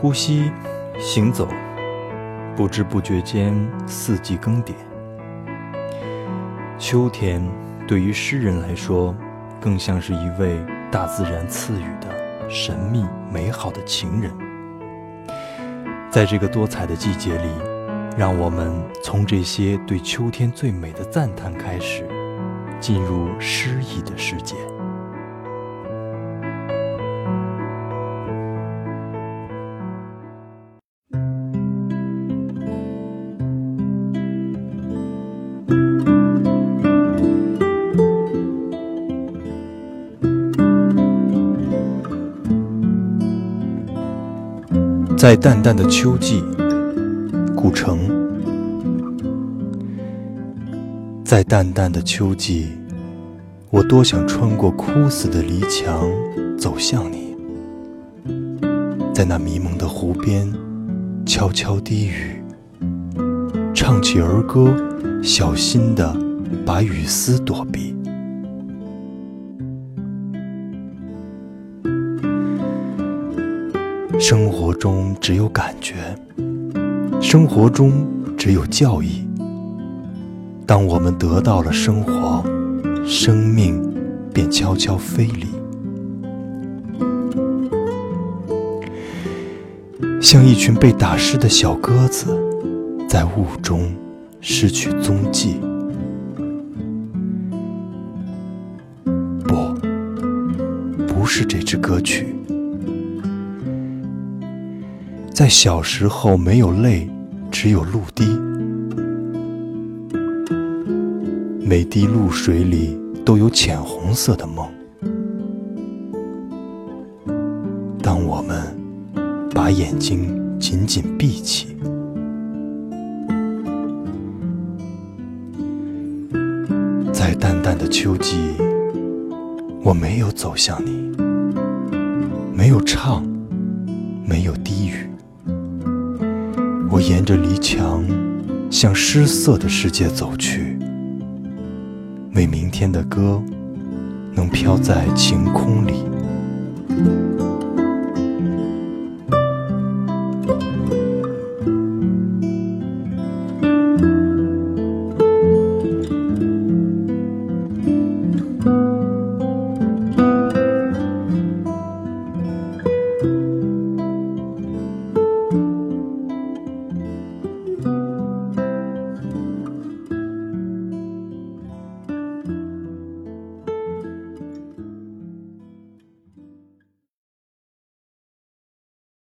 呼吸，行走，不知不觉间，四季更迭。秋天对于诗人来说，更像是一位大自然赐予的神秘美好的情人。在这个多彩的季节里，让我们从这些对秋天最美的赞叹开始，进入诗意的世界。在淡淡的秋季，古城。在淡淡的秋季，我多想穿过枯死的篱墙，走向你。在那迷蒙的湖边，悄悄低语，唱起儿歌，小心地把雨丝躲避。生活中只有感觉，生活中只有教义。当我们得到了生活，生命便悄悄飞离，像一群被打湿的小鸽子，在雾中失去踪迹。不，不是这支歌曲。在小时候，没有泪，只有露滴。每滴露水里都有浅红色的梦。当我们把眼睛紧紧闭起，在淡淡的秋季，我没有走向你，没有唱，没有。沿着篱墙，向失色的世界走去，为明天的歌能飘在晴空里。